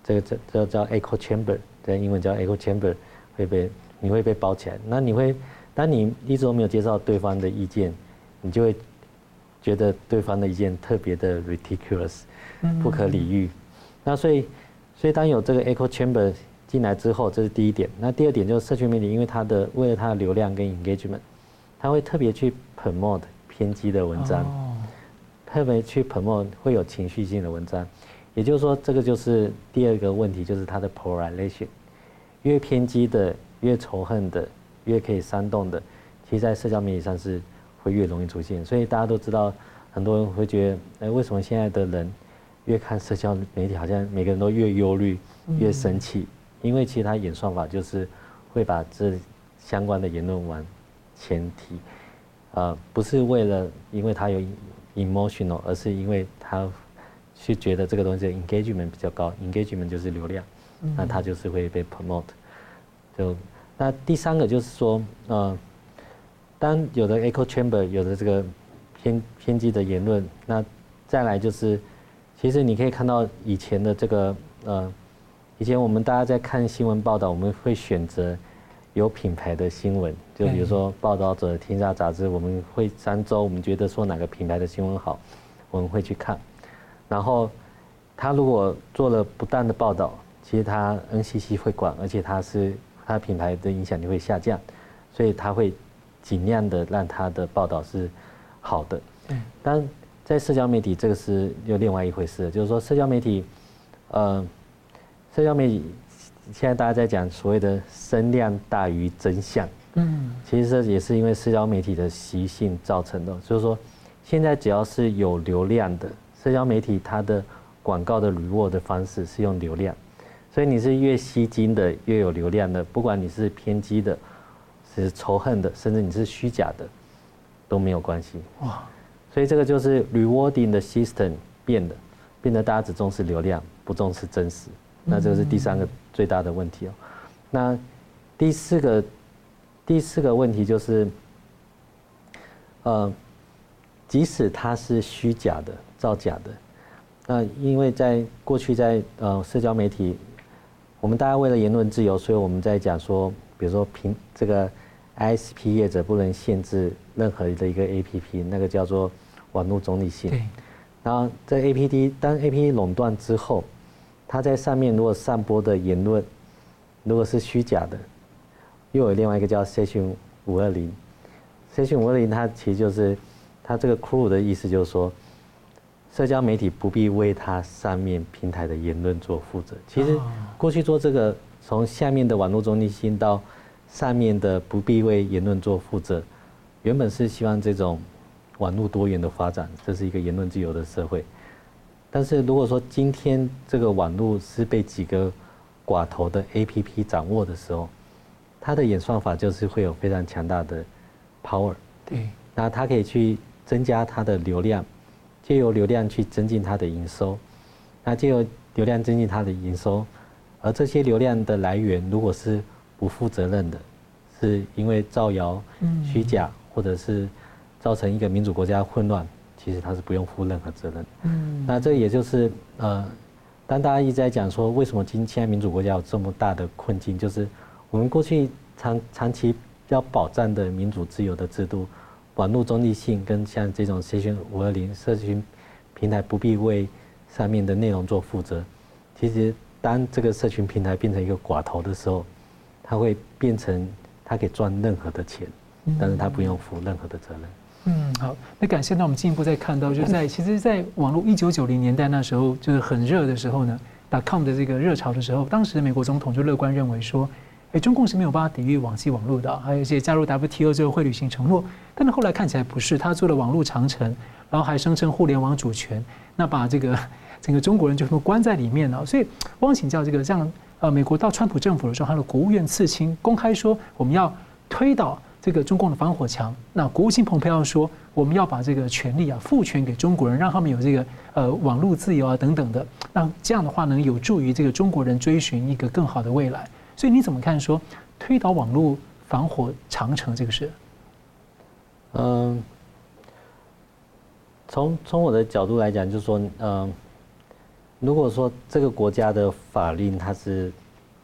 这个这这叫 echo chamber，在英文叫 echo chamber，会被你会被包起来。那你会当你一直都没有接受对方的意见，你就会。觉得对方的意见特别的 ridiculous，不可理喻。那所以，所以当有这个 echo chamber 进来之后，这是第一点。那第二点就是社群媒体，因为它的为了它的流量跟 engagement，它会特别去 promote 偏激的文章，特别去 promote 会有情绪性的文章。也就是说，这个就是第二个问题，就是它的 polarization，越偏激的、越仇恨的、越可以煽动的，其实在社交媒体上是。会越容易出现，所以大家都知道，很多人会觉得，哎，为什么现在的人越看社交媒体，好像每个人都越忧虑、越生气？因为其实他演算法就是会把这相关的言论往前提，呃，不是为了因为他有 emotional，而是因为他去觉得这个东西的 engagement 比较高，engagement 就是流量，那他就是会被 promote。就那第三个就是说，呃。当有的 echo chamber 有的这个偏偏激的言论，那再来就是，其实你可以看到以前的这个呃，以前我们大家在看新闻报道，我们会选择有品牌的新闻，就比如说报道者、天下杂志，我们会三周，我们觉得说哪个品牌的新闻好，我们会去看。然后他如果做了不当的报道，其实他 NCC 会管，而且他是他品牌的影响力会下降，所以他会。尽量的让他的报道是好的，嗯，但在社交媒体这个是又另外一回事，就是说社交媒体，呃，社交媒体现在大家在讲所谓的声量大于真相，嗯，其实这也是因为社交媒体的习性造成的，就是说现在只要是有流量的社交媒体，它的广告的 reward 的方式是用流量，所以你是越吸睛的越有流量的，不管你是偏激的。是仇恨的，甚至你是虚假的，都没有关系。哇！所以这个就是 rewarding 的 system 变的，变得大家只重视流量，不重视真实。那这个是第三个最大的问题哦。那第四个，第四个问题就是，呃，即使它是虚假的、造假的，那因为在过去在呃社交媒体，我们大家为了言论自由，所以我们在讲说，比如说平这个。ISP 业者不能限制任何的一个 APP，那个叫做网络中立性。然后在 APD 当 APP 垄断之后，它在上面如果散播的言论，如果是虚假的，又有另外一个叫 Section 五二零。Section 五二零它其实就是它这个 clue 的意思就是说，社交媒体不必为它上面平台的言论做负责。其实过去做这个，从下面的网络中立性到上面的不必为言论做负责，原本是希望这种网络多元的发展，这是一个言论自由的社会。但是如果说今天这个网络是被几个寡头的 APP 掌握的时候，它的演算法就是会有非常强大的 power。对，那它可以去增加它的流量，借由流量去增进它的营收，那借由流量增进它的营收，而这些流量的来源如果是不负责任的，是因为造谣、虚假，或者是造成一个民主国家混乱，其实他是不用负任何责任。嗯，那这也就是呃，当大家一直在讲说，为什么今天民主国家有这么大的困境，就是我们过去长长期要保障的民主自由的制度。网络中立性跟像这种 Section 五二零社群平台不必为上面的内容做负责。其实，当这个社群平台变成一个寡头的时候，它会变成它可以赚任何的钱，但是它不用负任何的责任。嗯，好，那感谢。那我们进一步再看到，就是在其实，在网络一九九零年代那时候，就是很热的时候呢，.com 的这个热潮的时候，当时的美国总统就乐观认为说。哎，中共是没有办法抵御网际网络的，还有一些加入 WTO 之后会履行承诺，但是后来看起来不是，他做了网络长城，然后还声称互联网主权，那把这个 整个中国人就关在里面了。所以，汪请教这个，像呃，美国到川普政府的时候，他的国务院次卿公开说我们要推倒这个中共的防火墙，那国务卿蓬佩奥说我们要把这个权力啊赋权给中国人，让他们有这个呃网络自由啊等等的，那这样的话能有助于这个中国人追寻一个更好的未来。所以你怎么看说推倒网络防火长城这个事？嗯，从从我的角度来讲，就是说，嗯，如果说这个国家的法令它是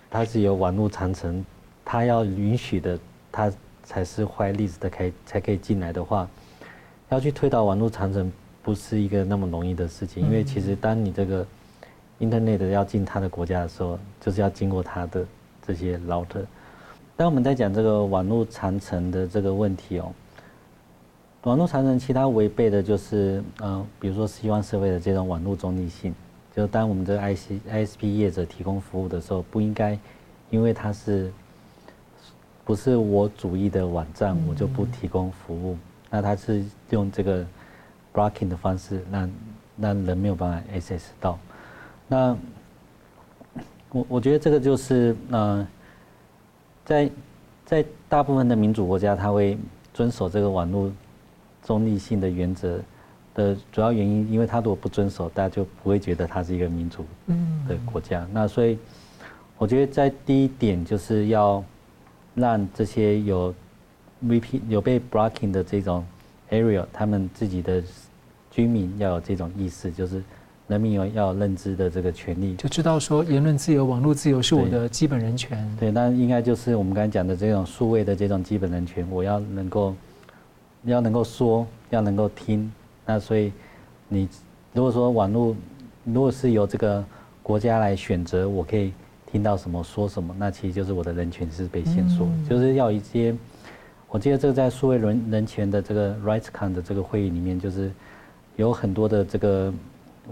它是有网络长城，它要允许的，它才是坏例子的可以才可以进来的话，要去推倒网络长城不是一个那么容易的事情，因为其实当你这个 Internet 要进他的国家的时候，就是要经过他的。这些 router，当我们在讲这个网络长城的这个问题哦，网络长城其他违背的就是嗯，比如说希望社会的这种网络中立性，就当我们这个 IC ISP 业者提供服务的时候，不应该因为它是不是我主义的网站，我就不提供服务，那它是用这个 blocking 的方式，让让人没有办法 access 到，那。我我觉得这个就是，呃，在在大部分的民主国家，他会遵守这个网络中立性的原则的主要原因，因为他如果不遵守，大家就不会觉得它是一个民主的国家。那所以，我觉得在第一点就是要让这些有 VP 有被 blocking 的这种 area，他们自己的居民要有这种意识，就是。人民有要认知的这个权利，就知道说言论自由、网络自由是我的基本人权。对，那应该就是我们刚才讲的这种数位的这种基本人权，我要能够，要能够说，要能够听。那所以你如果说网络如果是由这个国家来选择，我可以听到什么说什么，那其实就是我的人权是被限缩。嗯、就是要一些，我记得这个在数位人人权的这个 RightsCon 的这个会议里面，就是有很多的这个。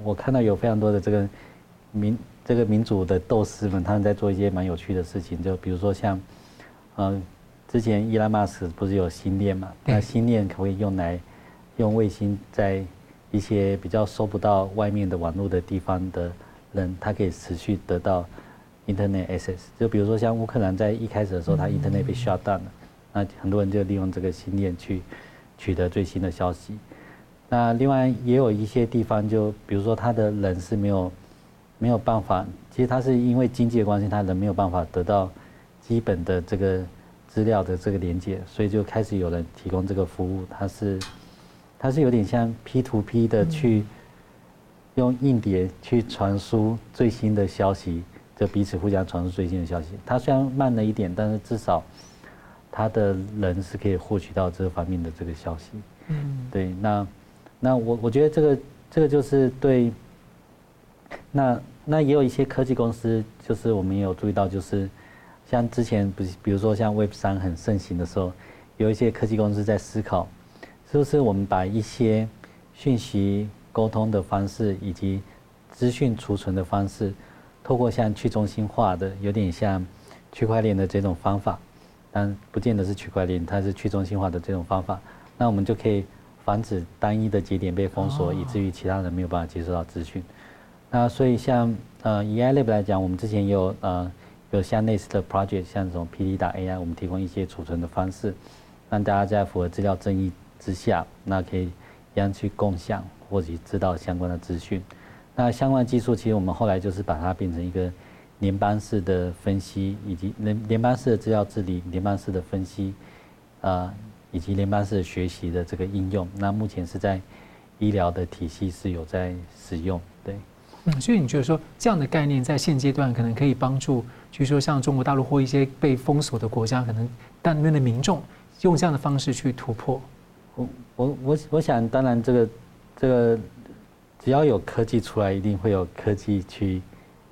我看到有非常多的这个民这个民主的斗士们，他们在做一些蛮有趣的事情，就比如说像，嗯，之前伊拉马斯不是有星链嘛？那星链可以用来用卫星在一些比较收不到外面的网络的地方的人，他可以持续得到 Internet access。就比如说像乌克兰在一开始的时候，它 Internet 被 shut down 了，那很多人就利用这个新链去取得最新的消息。那另外也有一些地方，就比如说他的人是没有没有办法，其实他是因为经济的关系，他人没有办法得到基本的这个资料的这个连接，所以就开始有人提供这个服务。它是它是有点像 P to P 的去用硬碟去传输最新的消息，就彼此互相传输最新的消息。它虽然慢了一点，但是至少他的人是可以获取到这方面的这个消息。嗯，对，那。那我我觉得这个这个就是对，那那也有一些科技公司，就是我们也有注意到，就是像之前不是，比如说像 Web 三很盛行的时候，有一些科技公司在思考，是不是我们把一些讯息沟通的方式以及资讯储存的方式，透过像去中心化的，有点像区块链的这种方法，但不见得是区块链，它是去中心化的这种方法，那我们就可以。防止单一的节点被封锁，以至于其他人没有办法接收到资讯。那所以像呃以 iLab 来讲，我们之前有呃有像类似的 project，像这种 PD 打 AI，我们提供一些储存的方式，让大家在符合资料正义之下，那可以一样去共享，或者知道相关的资讯。那相关技术其实我们后来就是把它变成一个联邦式的分析，以及联联邦式的资料治理、联邦式的分析，啊，以及联邦式的学习的这个应用。那目前是在医疗的体系是有在使用，对。嗯，所以你觉得说这样的概念在现阶段可能可以帮助，据说像中国大陆或一些被封锁的国家，可能但那边的民众用这样的方式去突破？我我我我想，当然这个这个只要有科技出来，一定会有科技去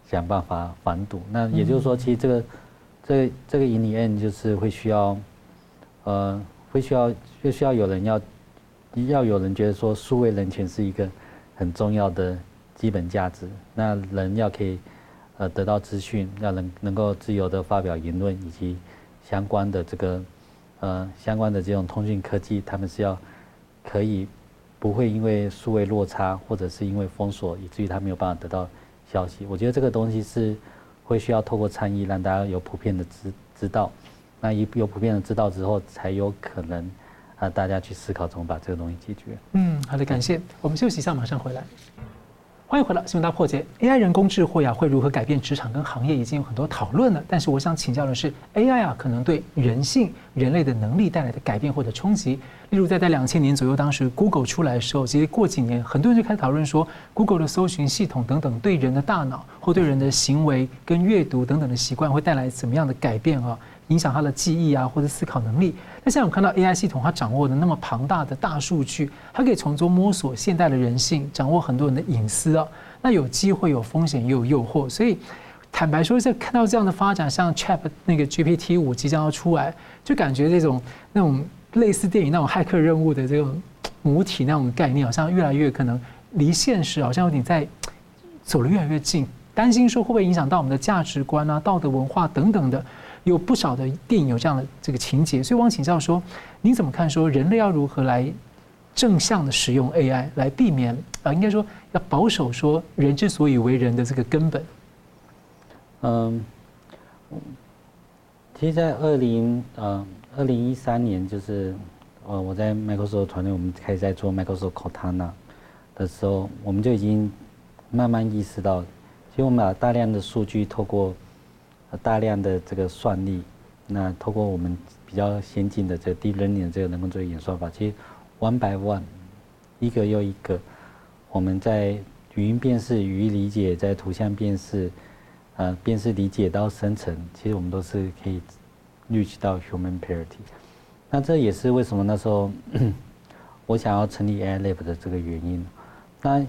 想办法防堵。那也就是说，其实这个这个这个 in the end 就是会需要，呃，会需要就需要有人要要有人觉得说，数位人权是一个很重要的基本价值。那人要可以呃得到资讯，要能能够自由的发表言论，以及相关的这个。呃，相关的这种通讯科技，他们是要可以不会因为数位落差，或者是因为封锁，以至于他没有办法得到消息。我觉得这个东西是会需要透过参议，让大家有普遍的知知道。那一有普遍的知道之后，才有可能啊，大家去思考怎么把这个东西解决。嗯，好的，感谢。我们休息一下，马上回来。欢迎回来，新闻大破解。AI 人工智慧啊，会如何改变职场跟行业，已经有很多讨论了。但是我想请教的是，AI 啊，可能对人性、人类的能力带来的改变或者冲击。例如在在两千年左右，当时 Google 出来的时候，其实过几年，很多人就开始讨论说，Google 的搜寻系统等等，对人的大脑或对人的行为跟阅读等等的习惯，会带来怎么样的改变啊？影响他的记忆啊，或者思考能力。那现在我们看到 AI 系统，它掌握的那么庞大的大数据，它可以从中摸索现代的人性，掌握很多人的隐私啊。那有机会，有风险，也有诱惑。所以，坦白说，在看到这样的发展，像 Chat 那个 GPT 五即将要出来，就感觉这种那种类似电影那种骇客任务的这种母体那种概念，好像越来越可能离现实好像有点在走得越来越近。担心说会不会影响到我们的价值观啊、道德文化等等的。有不少的电影有这样的这个情节，所以我想请教说，您怎么看？说人类要如何来正向的使用 AI 来避免啊？应该说要保守说人之所以为人的这个根本。嗯，其实，在二零呃二零一三年，就是呃我在 Microsoft 团队，我们开始在做 Microsoft Cortana 的时候，我们就已经慢慢意识到，其实我们把大量的数据透过大量的这个算力，那透过我们比较先进的这个 deep learning 这个人工智能演算法，其实 one by one，一个又一个，我们在语音辨识、语义理解，在图像辨识，呃，辨识理解到生成，其实我们都是可以滤去到 human parity。那这也是为什么那时候 我想要成立 AI Lab 的这个原因。那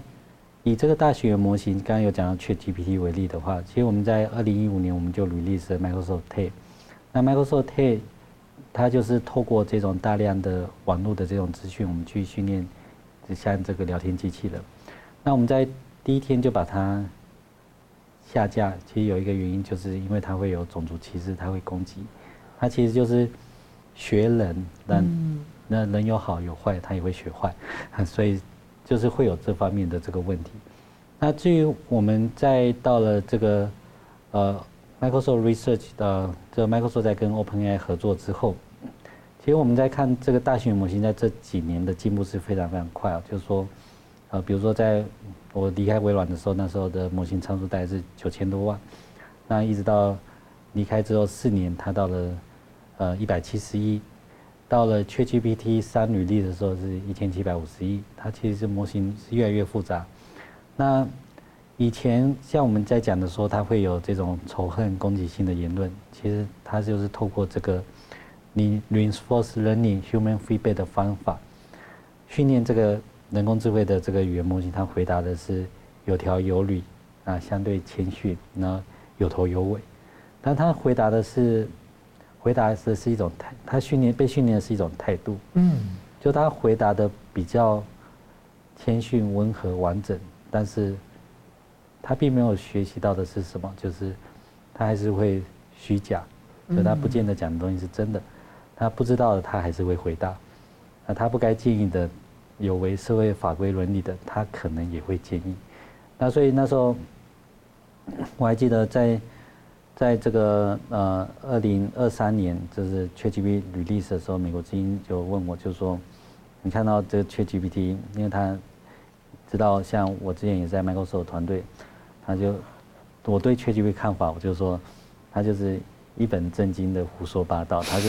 以这个大语言模型，刚刚有讲到 ChatGPT 为例的话，其实我们在二零一五年我们就 release 了 Microsoft Tay。那 Microsoft Tay 它就是透过这种大量的网络的这种资讯，我们去训练像这个聊天机器人。那我们在第一天就把它下架，其实有一个原因，就是因为它会有种族歧视，它会攻击。它其实就是学人，但那人有好有坏，它也会学坏，所以。就是会有这方面的这个问题。那至于我们在到了这个呃 Microsoft Research 的这个 Microsoft 在跟 OpenAI 合作之后，其实我们在看这个大型模型在这几年的进步是非常非常快啊。就是说，呃，比如说在我离开微软的时候，那时候的模型参数大概是九千多万，那一直到离开之后四年，它到了呃一百七十一。到了 ChatGPT 三履历的时候是一千七百五十一，它其实模型是越来越复杂。那以前像我们在讲的说，它会有这种仇恨攻击性的言论，其实它就是透过这个你 reinforce learning human feedback 的方法，训练这个人工智慧的这个语言模型，它回答的是有条有理啊，相对谦逊，然后有头有尾，但它回答的是。回答是是一种态，他训练被训练的是一种态度，嗯，就他回答的比较谦逊、温和、完整，但是他并没有学习到的是什么，就是他还是会虚假，就他不见得讲的东西是真的，他不知道的他还是会回答，那他不该建议的有违社会法规伦理的，他可能也会建议，那所以那时候我还记得在。在这个呃，二零二三年就是 ChatGPT release 的时候，美国之音就问我，就说，你看到这个 ChatGPT，因为他知道，像我之前也在 Microsoft 团队，他就我对 ChatGPT 看法，我就说他就是一本正经的胡说八道，他就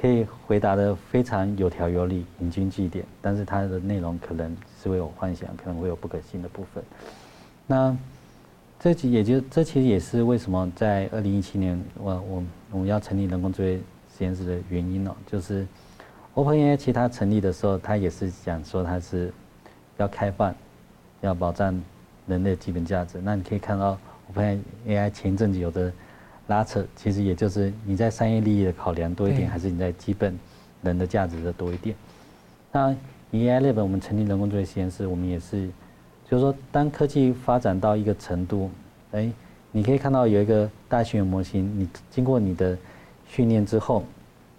可以回答的非常有条有理、引经据典，但是他的内容可能是会有幻想，可能会有不可信的部分。那这其也就这其实也是为什么在二零一七年我我我们要成立人工智慧实验室的原因哦，就是 OpenAI 其他成立的时候，它也是讲说它是要开放，要保障人类的基本价值。那你可以看到 OpenAI 前一阵子有的拉扯，其实也就是你在商业利益的考量多一点，还是你在基本人的价值的多一点。那 AI Lab 我们成立人工智慧实验室，我们也是，就是说当科技发展到一个程度，哎，你可以看到有一个大型模型，你经过你的。训练之后，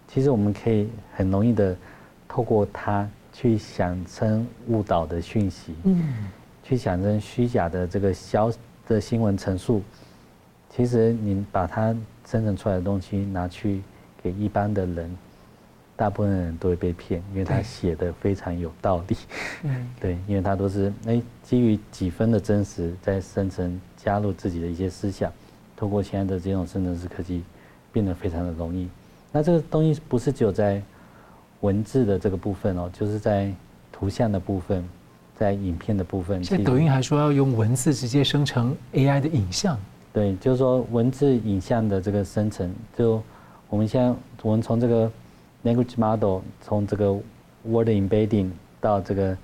其实我们可以很容易的透过它去想成误导的讯息，嗯，去想成虚假的这个消的新闻陈述。其实你把它生成出来的东西拿去给一般的人，大部分人都会被骗，因为他写的非常有道理，嗯，对，因为他都是哎基于几分的真实在生成加入自己的一些思想，通过现在的这种生成式科技。变得非常的容易，那这个东西不是只有在文字的这个部分哦，就是在图像的部分，在影片的部分。现在抖音还说要用文字直接生成 AI 的影像。对，就是说文字影像的这个生成，就我们现在我们从这个 language model，从这个 word embedding 到这个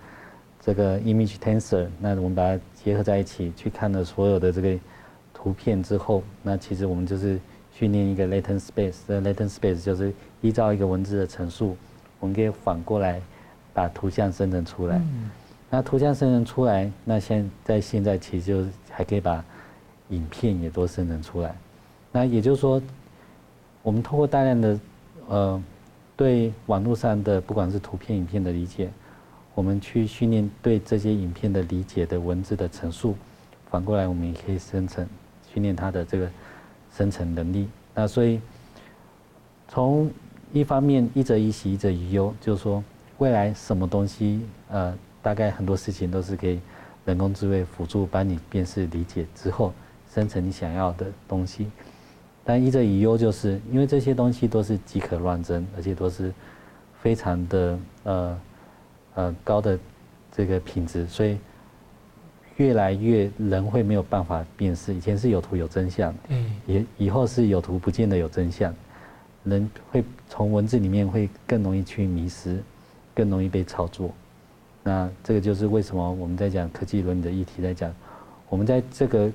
这个 image tensor，那我们把它结合在一起去看了所有的这个图片之后，那其实我们就是。训练一个 latent space，这 latent space 就是依照一个文字的陈述，我们可以反过来把图像生成出来。那图像生成出来，那现在现在其实就还可以把影片也都生成出来。那也就是说，我们通过大量的呃对网络上的不管是图片、影片的理解，我们去训练对这些影片的理解的文字的陈述，反过来我们也可以生成训练它的这个。生成能力，那所以从一方面一则以喜一则以忧，就是说未来什么东西，呃，大概很多事情都是可以人工智慧辅助帮你辨识理解之后生成你想要的东西。但一则以忧，就是因为这些东西都是即可乱真，而且都是非常的呃呃高的这个品质，所以。越来越人会没有办法辨识，以前是有图有真相，嗯，以以后是有图不见得有真相，人会从文字里面会更容易去迷失，更容易被操作。那这个就是为什么我们在讲科技伦理的议题，在讲我们在这个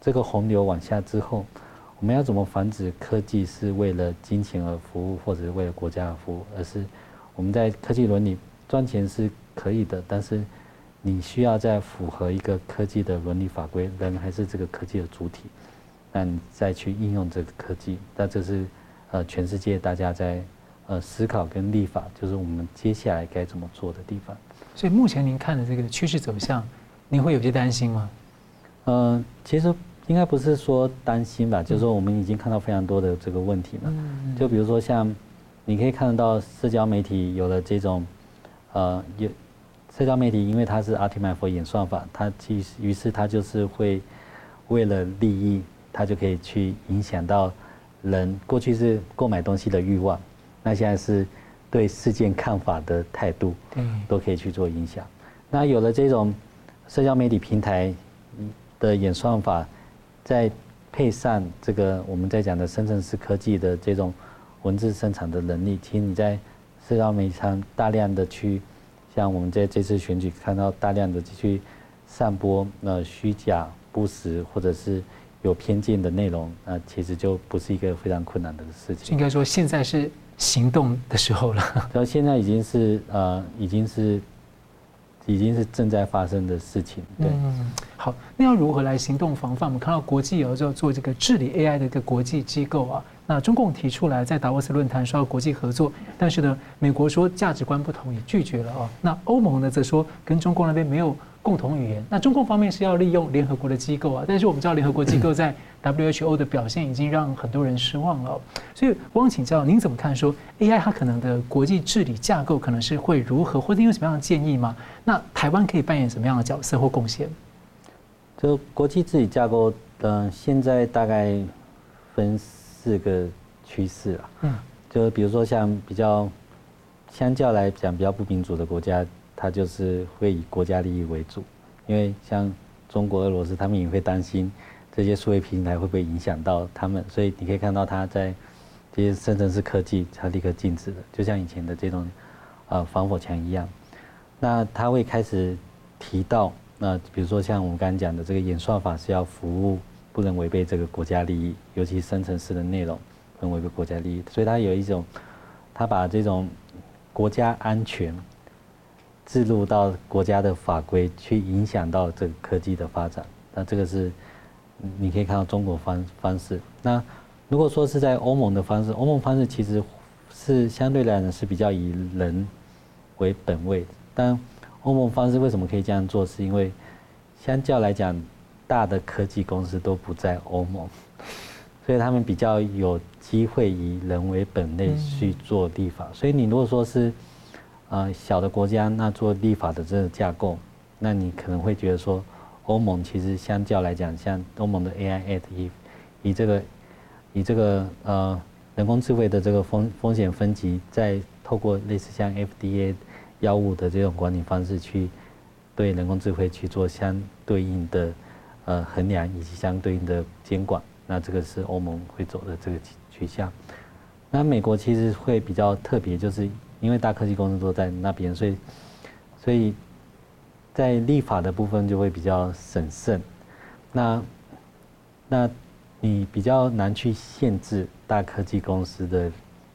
这个洪流往下之后，我们要怎么防止科技是为了金钱而服务，或者是为了国家而服务，而是我们在科技伦理赚钱是可以的，但是。你需要在符合一个科技的伦理法规，人还是这个科技的主体，那你再去应用这个科技，那这是呃全世界大家在呃思考跟立法，就是我们接下来该怎么做的地方。所以目前您看的这个趋势走向，您会有些担心吗？呃，其实应该不是说担心吧，就是说我们已经看到非常多的这个问题了。就比如说像你可以看得到社交媒体有了这种呃有。社交媒体因为它是 optimize for 演算法，它其实于是它就是会为了利益，它就可以去影响到人。过去是购买东西的欲望，那现在是对事件看法的态度，都可以去做影响。那有了这种社交媒体平台的演算法，再配上这个我们在讲的深圳市科技的这种文字生产的能力，其实你在社交媒体上大量的去。像我们在这次选举看到大量的去散播呃虚假不实或者是有偏见的内容，那其实就不是一个非常困难的事情。应该说现在是行动的时候了。然后现在已经是呃已经是已经是正在发生的事情。对，嗯，好，那要如何来行动防范？我们看到国际有时候做这个治理 AI 的一个国际机构啊。那中共提出来在达沃斯论坛说要国际合作，但是呢，美国说价值观不同，也拒绝了啊。那欧盟呢则说跟中共那边没有共同语言。那中共方面是要利用联合国的机构啊，但是我们知道联合国机构在 WHO 的表现已经让很多人失望了。所以我想请教您怎么看？说 AI 它可能的国际治理架构可能是会如何，或者有什么样的建议吗？那台湾可以扮演什么样的角色或贡献？就国际治理架构，嗯，现在大概分四个趋势啊。嗯，就比如说像比较相较来讲比较不民主的国家。它就是会以国家利益为主，因为像中国、俄罗斯，他们也会担心这些数位平台会不会影响到他们，所以你可以看到它在这些生成式科技，它立刻禁止的，就像以前的这种呃防火墙一样。那他会开始提到，那比如说像我们刚刚讲的这个演算法是要服务，不能违背这个国家利益，尤其生成式的内容不能违背国家利益，所以它有一种，它把这种国家安全。置入到国家的法规去影响到这个科技的发展，那这个是你可以看到中国方方式。那如果说是在欧盟的方式，欧盟方式其实是相对来讲是比较以人为本位的。但欧盟方式为什么可以这样做？是因为相较来讲，大的科技公司都不在欧盟，所以他们比较有机会以人为本类去做立法。所以你如果说是呃，小的国家那做立法的这个架构，那你可能会觉得说，欧盟其实相较来讲，像欧盟的 AI Act 以以这个以这个呃人工智慧的这个风风险分级，再透过类似像 FDA 药物的这种管理方式去对人工智慧去做相对应的呃衡量以及相对应的监管，那这个是欧盟会走的这个趋向。那美国其实会比较特别，就是。因为大科技公司都在那边，所以，所以在立法的部分就会比较审慎。那，那你比较难去限制大科技公司的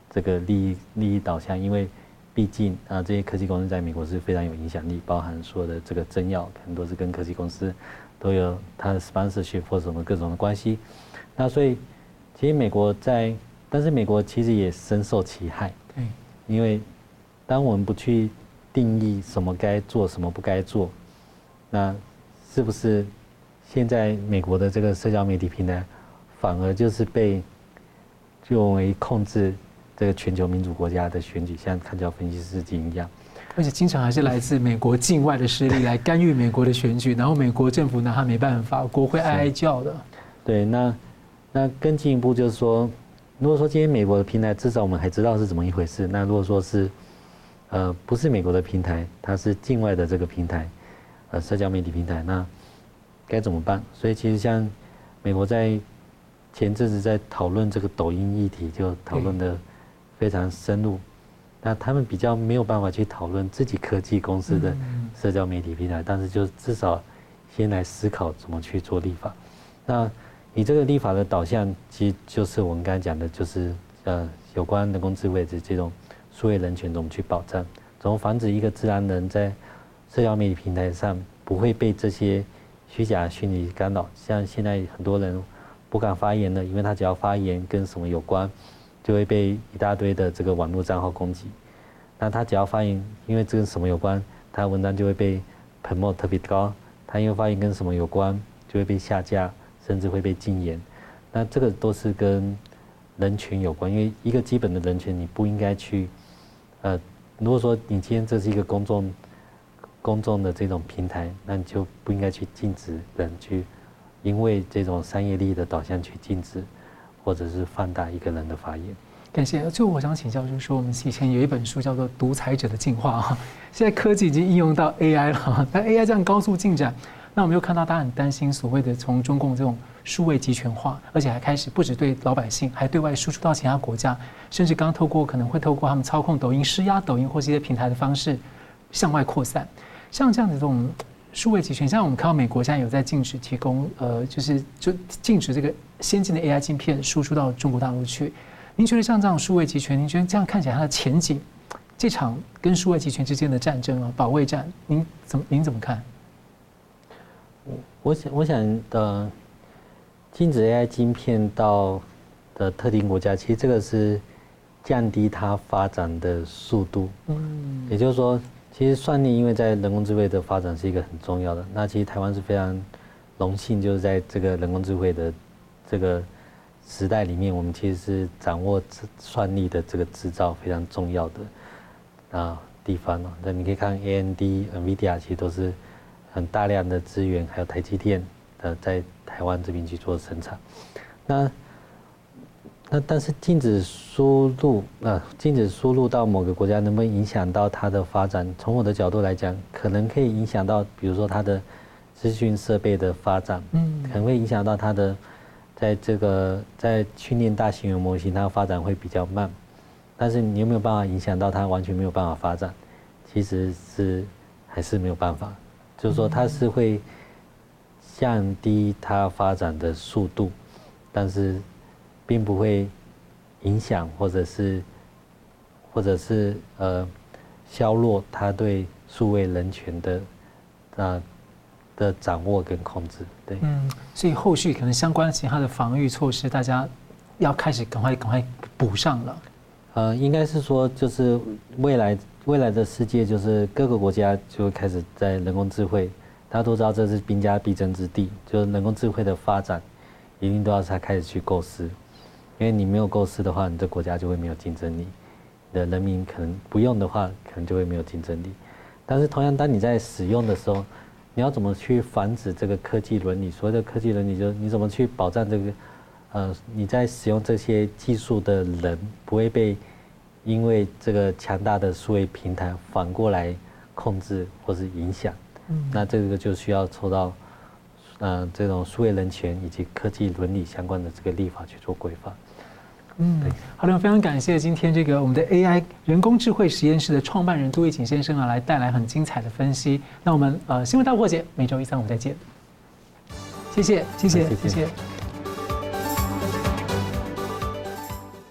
这个利益利益导向，因为毕竟啊，这些科技公司在美国是非常有影响力，包含说的这个政要很多是跟科技公司都有它的 sponsorship 或什么各种的关系。那所以，其实美国在，但是美国其实也深受其害。对，因为。当我们不去定义什么该做，什么不该做，那是不是现在美国的这个社交媒体平台，反而就是被用为控制这个全球民主国家的选举，像看桥分析师一样，而且经常还是来自美国境外的势力来干预美国的选举，然后美国政府拿他没办法，国会哀哀叫的。对，那那更进一步就是说，如果说今天美国的平台，至少我们还知道是怎么一回事。那如果说是呃，不是美国的平台，它是境外的这个平台，呃，社交媒体平台，那该怎么办？所以其实像美国在前阵子在讨论这个抖音议题，就讨论的非常深入。那他们比较没有办法去讨论自己科技公司的社交媒体平台，但是就至少先来思考怎么去做立法。那你这个立法的导向，其实就是我们刚才讲的，就是呃，有关人工智慧的这种。数位人权怎么去保障？怎么防止一个自然人在社交媒体平台上不会被这些虚假虚拟干扰？像现在很多人不敢发言了，因为他只要发言跟什么有关，就会被一大堆的这个网络账号攻击。那他只要发言，因为这跟什么有关，他文章就会被 promote 特别高。他因为发言跟什么有关，就会被下架，甚至会被禁言。那这个都是跟人权有关，因为一个基本的人权，你不应该去。呃，如果说你今天这是一个公众、公众的这种平台，那你就不应该去禁止人去，因为这种商业利益的导向去禁止，或者是放大一个人的发言。感谢。最后我想请教，就是说我们以前有一本书叫做《独裁者的进化》哈，现在科技已经应用到 AI 了，但 AI 这样高速进展，那我们又看到大家很担心所谓的从中共这种。数位集权化，而且还开始不只对老百姓，还对外输出到其他国家，甚至刚刚透过可能会透过他们操控抖音、施压抖音或是一些平台的方式向外扩散。像这样的这种数位集权，像我们看到美国现在有在禁止提供，呃，就是就禁止这个先进的 AI 镜片输出到中国大陆去。您觉得像这样数位集权，您觉得这样看起来它的前景，这场跟数位集权之间的战争啊，保卫战，您怎么您怎么看？我我想我想的。禁止 AI 晶片到的特定国家，其实这个是降低它发展的速度。嗯，也就是说，其实算力因为在人工智慧的发展是一个很重要的。那其实台湾是非常荣幸，就是在这个人工智慧的这个时代里面，我们其实是掌握算力的这个制造非常重要的啊地方哦。那你可以看 AMD、NVIDIA 其实都是很大量的资源，还有台积电呃在台湾这边去做生产。那那但是禁止输入，呃，禁止输入到某个国家，能不能影响到它的发展？从我的角度来讲，可能可以影响到，比如说它的资讯设备的发展，嗯，可能会影响到它的，在这个在训练大型语言模型，它发展会比较慢。但是你有没有办法影响到它完全没有办法发展？其实是还是没有办法，就是说它是会降低它发展的速度，但是。并不会影响，或者是，或者是呃，削弱它对数位人权的啊、呃、的掌握跟控制，对。嗯，所以后续可能相关其他的防御措施，大家要开始赶快赶快补上了。呃，应该是说，就是未来未来的世界，就是各个国家就开始在人工智慧，大家都知道这是兵家必争之地，就是人工智慧的发展，一定都要才开始去构思。因为你没有构思的话，你的国家就会没有竞争力，你的人民可能不用的话，可能就会没有竞争力。但是同样，当你在使用的时候，你要怎么去防止这个科技伦理？所谓的科技伦理，就是你怎么去保障这个，呃，你在使用这些技术的人不会被因为这个强大的数位平台反过来控制或是影响。嗯，那这个就需要抽到，呃，这种数位人权以及科技伦理相关的这个立法去做规范。嗯，好的，非常感谢今天这个我们的 AI 人工智慧实验室的创办人杜奕瑾先生啊，来带来很精彩的分析。那我们呃，新闻大破解每周一三五再见，谢谢，谢谢，谢谢。